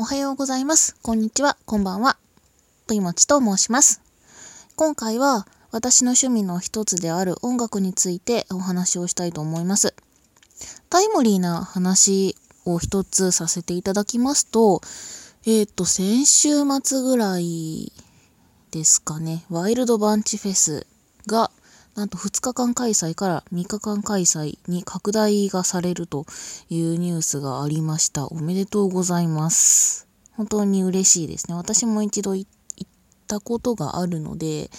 おはようございます。こんにちは。こんばんは。といもちと申します。今回は私の趣味の一つである音楽についてお話をしたいと思います。タイムリーな話を一つさせていただきますと、えっ、と、先週末ぐらいですかね、ワイルドバンチフェスがなんと2日間開催から3日間開催に拡大がされるというニュースがありました。おめでとうございます。本当に嬉しいですね。私も一度行ったことがあるので、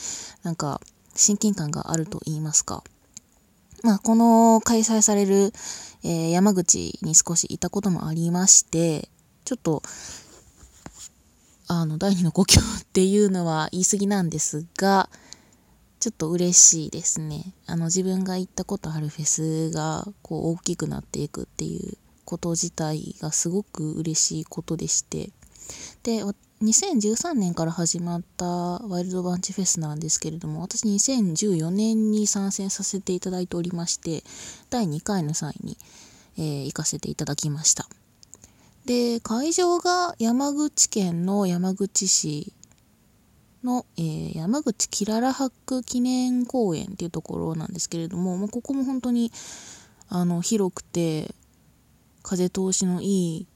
なんか親近感があると言いますか。まあ、この開催される、えー山口に少しいたこともありまして、ちょっと、あの、第二の故郷っていうのは言い過ぎなんですが、ちょっと嬉しいですね。あの自分が行ったことあるフェスがこう大きくなっていくっていうこと自体がすごく嬉しいことでして。で、2013年から始まったワイルドバンチフェスなんですけれども、私2014年に参戦させていただいておりまして、第2回の際に、えー行かせていただきました。で、会場が山口県の山口市の、えー山口キララハック記念公園っていうところなんですけれども、まあ、ここも本当にあの広くて風通しのいい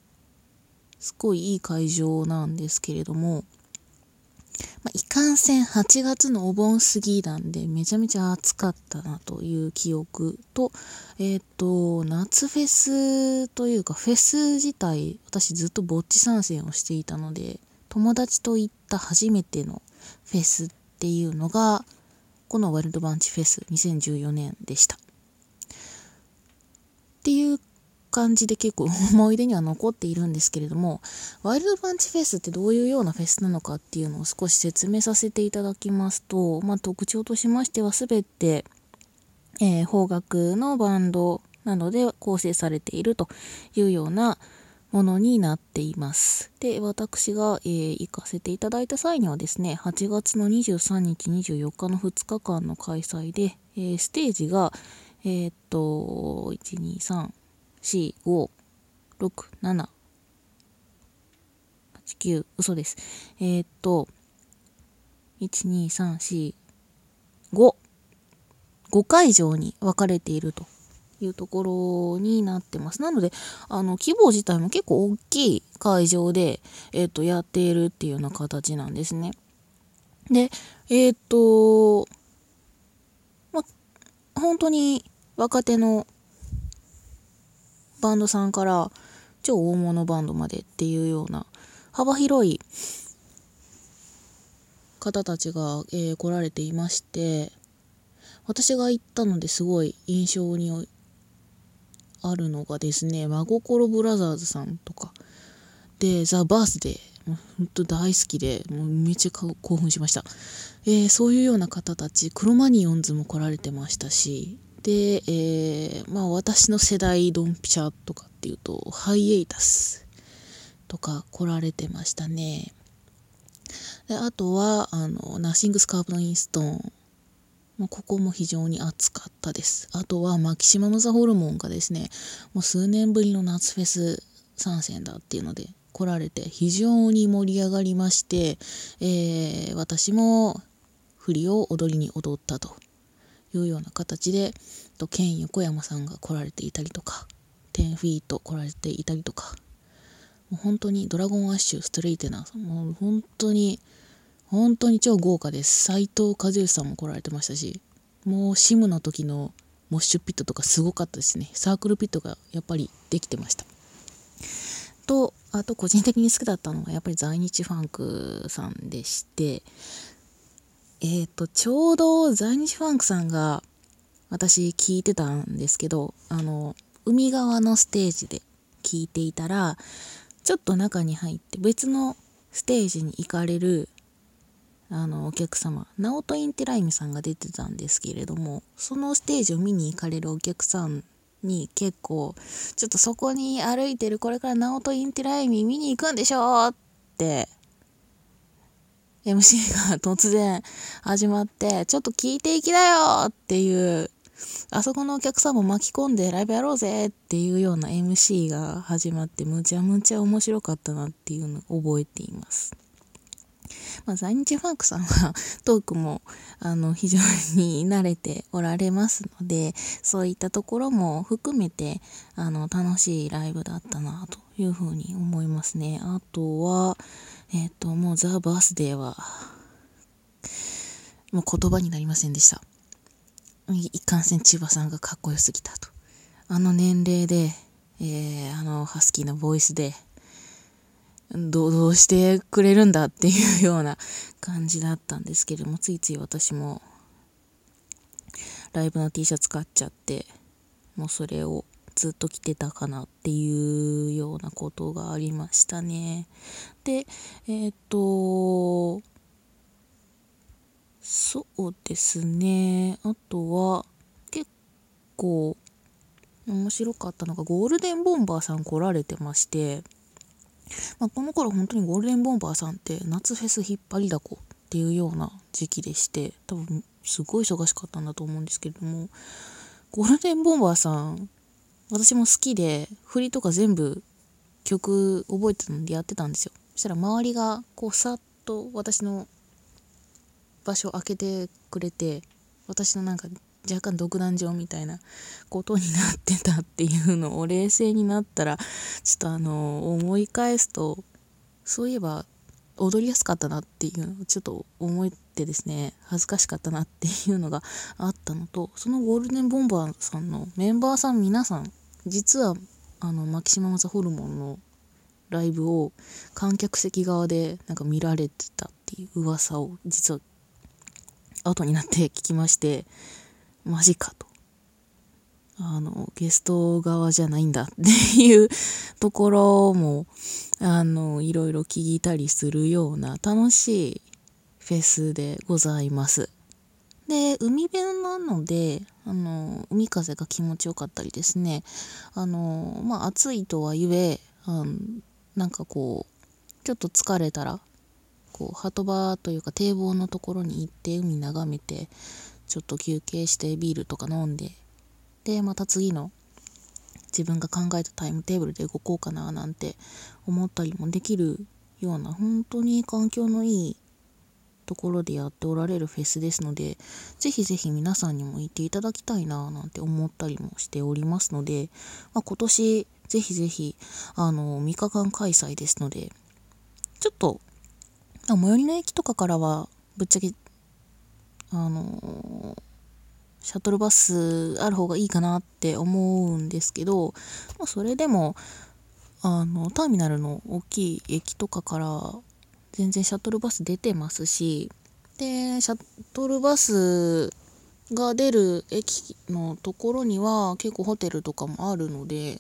すごいいい会場なんですけれども、まあ、いかんせん8月のお盆過ぎなんでめちゃめちゃ暑かったなという記憶とえっ、と夏フェスというかフェス自体私ずっとぼっち参戦をしていたので友達と行った初めてのフェスっていうのがこのワイルドバンチフェス2014年でした。っていう感じで結構思い出には残っているんですけれどもワイルドバンチフェスってどういうようなフェスなのかっていうのを少し説明させていただきますと、まあ、特徴としましては全て、えー邦楽のバンドなどで構成されているというようなものになっています。で、私が、えー行かせていただいた際にはですね、8月の23日、24日の2日間の開催で、えーステージが、えーっと、1、2、3、4、5、6、7、8、9、嘘です。えーっと、1、2、3、4、5、5会場に分かれているというところになってます。なので、あの、規模自体も結構大きい会場で、えっ、と、やっているっていうような形なんですね。で、えっ、と、ま、本当に若手のバンドさんから超大物バンドまでっていうような幅広い方たちが、えー来られていまして、私が行ったのですごい印象にあるのがですね、真心ブラザーズさんとか、で、ザ・バースデー、もう本当大好きで、もうめっちゃ興奮しました。えーそういうような方たち、クロマニオンズも来られてましたし、で、えーまあ私の世代ドンピシャとかっていうと、ハイエイタスとか来られてましたね。で、あとは、あの、ナッシングスカープのインストーン。まあ、ここも非常に暑かったです。あとは、マキシマムザホルモンがですね、もう数年ぶりの夏フェス参戦だっていうので来られて非常に盛り上がりまして、えー私も振りを踊りに踊ったというような形で、とケン横山さんが来られていたりとか、10フィート来られていたりとか、もう本当にドラゴンアッシュ、ストレイテナーさん、もう本当に、本当に超豪華です。斎藤和義さんも来られてましたし、もうシムの時のモッシュピットとかすごかったですね。サークルピットがやっぱりできてました。と、あと個人的に好きだったのがやっぱり在日ファンクさんでして、えっ、と、ちょうど在日ファンクさんが私聞いてたんですけど、あの、海側のステージで聞いていたら、ちょっと中に入って別のステージに行かれるあのお客様ナオト・インテライミさんが出てたんですけれどもそのステージを見に行かれるお客さんに結構ちょっとそこに歩いてるこれからナオト・インテライミ見に行くんでしょって MC が突然始まってちょっと聞いていきなよっていうあそこのお客さんも巻き込んでライブやろうぜっていうような MC が始まってむちゃむちゃ面白かったなっていうのを覚えています。まあ、在日ファンクさんはトークもあの非常に慣れておられますのでそういったところも含めてあの楽しいライブだったなというふうに思いますね。あとは、えっ、ー、と、もうザ・バースデーはもう言葉になりませんでした。一貫性千葉さんがかっこよすぎたと。あの年齢で、えー、あのハスキーなボイスでどうしてくれるんだっていうような感じだったんですけれどもついつい私もライブの T シャツ買っちゃってもうそれをずっと着てたかなっていうようなことがありましたね。でえっ、とそうですねあとは結構面白かったのがゴールデンボンバーさん来られてましてまあ、この頃本当にゴールデンボンバーさんって夏フェス引っ張りだこっていうような時期でして多分すごい忙しかったんだと思うんですけれどもゴールデンボンバーさん私も好きで振りとか全部曲覚えてたのでやってたんですよ。そしたら周りがこうさっと私の場所を開けてくれて私のなんか若干独壇場みたいなことになってたっていうのを冷静になったらちょっとあの思い返すとそういえば踊りやすかったなっていうのをちょっと思ってですね恥ずかしかったなっていうのがあったのとそのゴールデンボンバーさんのメンバーさん皆さん実はあのマキシマムザホルモンのライブを観客席側でなんか見られてたっていう噂を実は後になって聞きましてマジかと。あの、ゲスト側じゃないんだ っていうところも、あの、いろいろ聞いたりするような楽しいフェスでございます。で、海辺なので、あの、海風が気持ちよかったりですね、あの、まあ、暑いとはいえ、あのなんかこう、ちょっと疲れたら、こう、鳩場というか堤防のところに行って海眺めて、ちょっと休憩してビールとか飲んででまた次の自分が考えたタイムテーブルで動こうかななんて思ったりもできるような本当に環境のいいところでやっておられるフェスですのでぜひぜひ皆さんにも行っていただきたいななんて思ったりもしておりますので、まあ、今年ぜひぜひあの3日間開催ですのでちょっと最寄りの駅とかからはぶっちゃけあのシャトルバスある方がいいかなって思うんですけど、まあ、それでもあのターミナルの大きい駅とかから全然シャトルバス出てますしでシャトルバスが出る駅のところには結構ホテルとかもあるので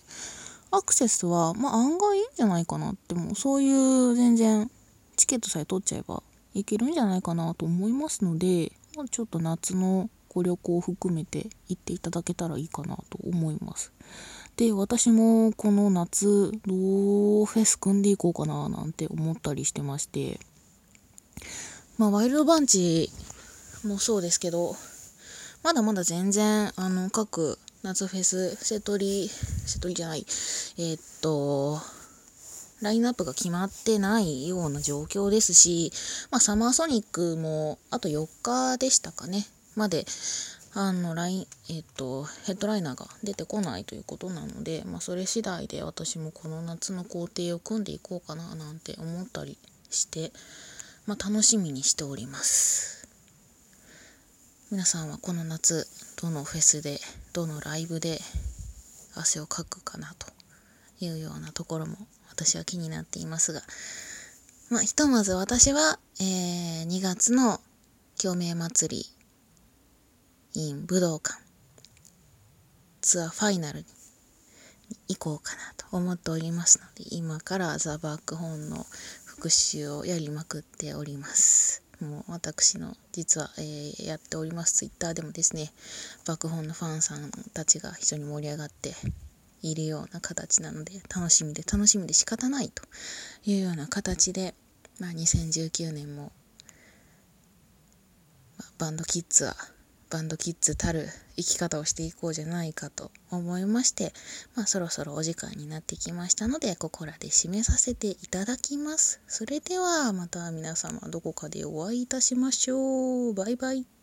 アクセスはまあ案外いいんじゃないかなってもうそういう全然チケットさえ取っちゃえばいけるんじゃないかなと思いますのでちょっと夏のご旅行を含めて行っていただけたらいいかなと思います。で、私もこの夏、どうフェス組んでいこうかななんて思ったりしてまして、まあ、ワイルドバンチもそうですけど、まだまだ全然、あの、各夏フェス、瀬戸り、瀬戸りじゃない、えー、っと、ラインナップが決まってないような状況ですし、まあ、サマーソニックもあと4日でしたかね、まで、あの、ライン、えっ、と、ヘッドライナーが出てこないということなので、まあ、それ次第で私もこの夏の工程を組んでいこうかななんて思ったりして、まあ、楽しみにしております。皆さんはこの夏、どのフェスで、どのライブで汗をかくかなというようなところも私は気になっていますが、まあ、ひとまず私は、えー、2月の共鳴祭り in 武道館ツアーファイナルに行こうかなと思っておりますので、今からザ・バックホーンの復習をやりまくっております。もう私の実は、えー、やっておりますツイッターでもですね、バックホーンのファンさんたちが非常に盛り上がっているような形なので楽しみで楽しみで仕方ないというような形で、まあ、2019年も、まあ、バンドキッズはバンドキッズたる生き方をしていこうじゃないかと思いまして、まあ、そろそろお時間になってきましたのでここらで締めさせていただきます。それではまた皆様どこかでお会いいたしましょう。バイバイ。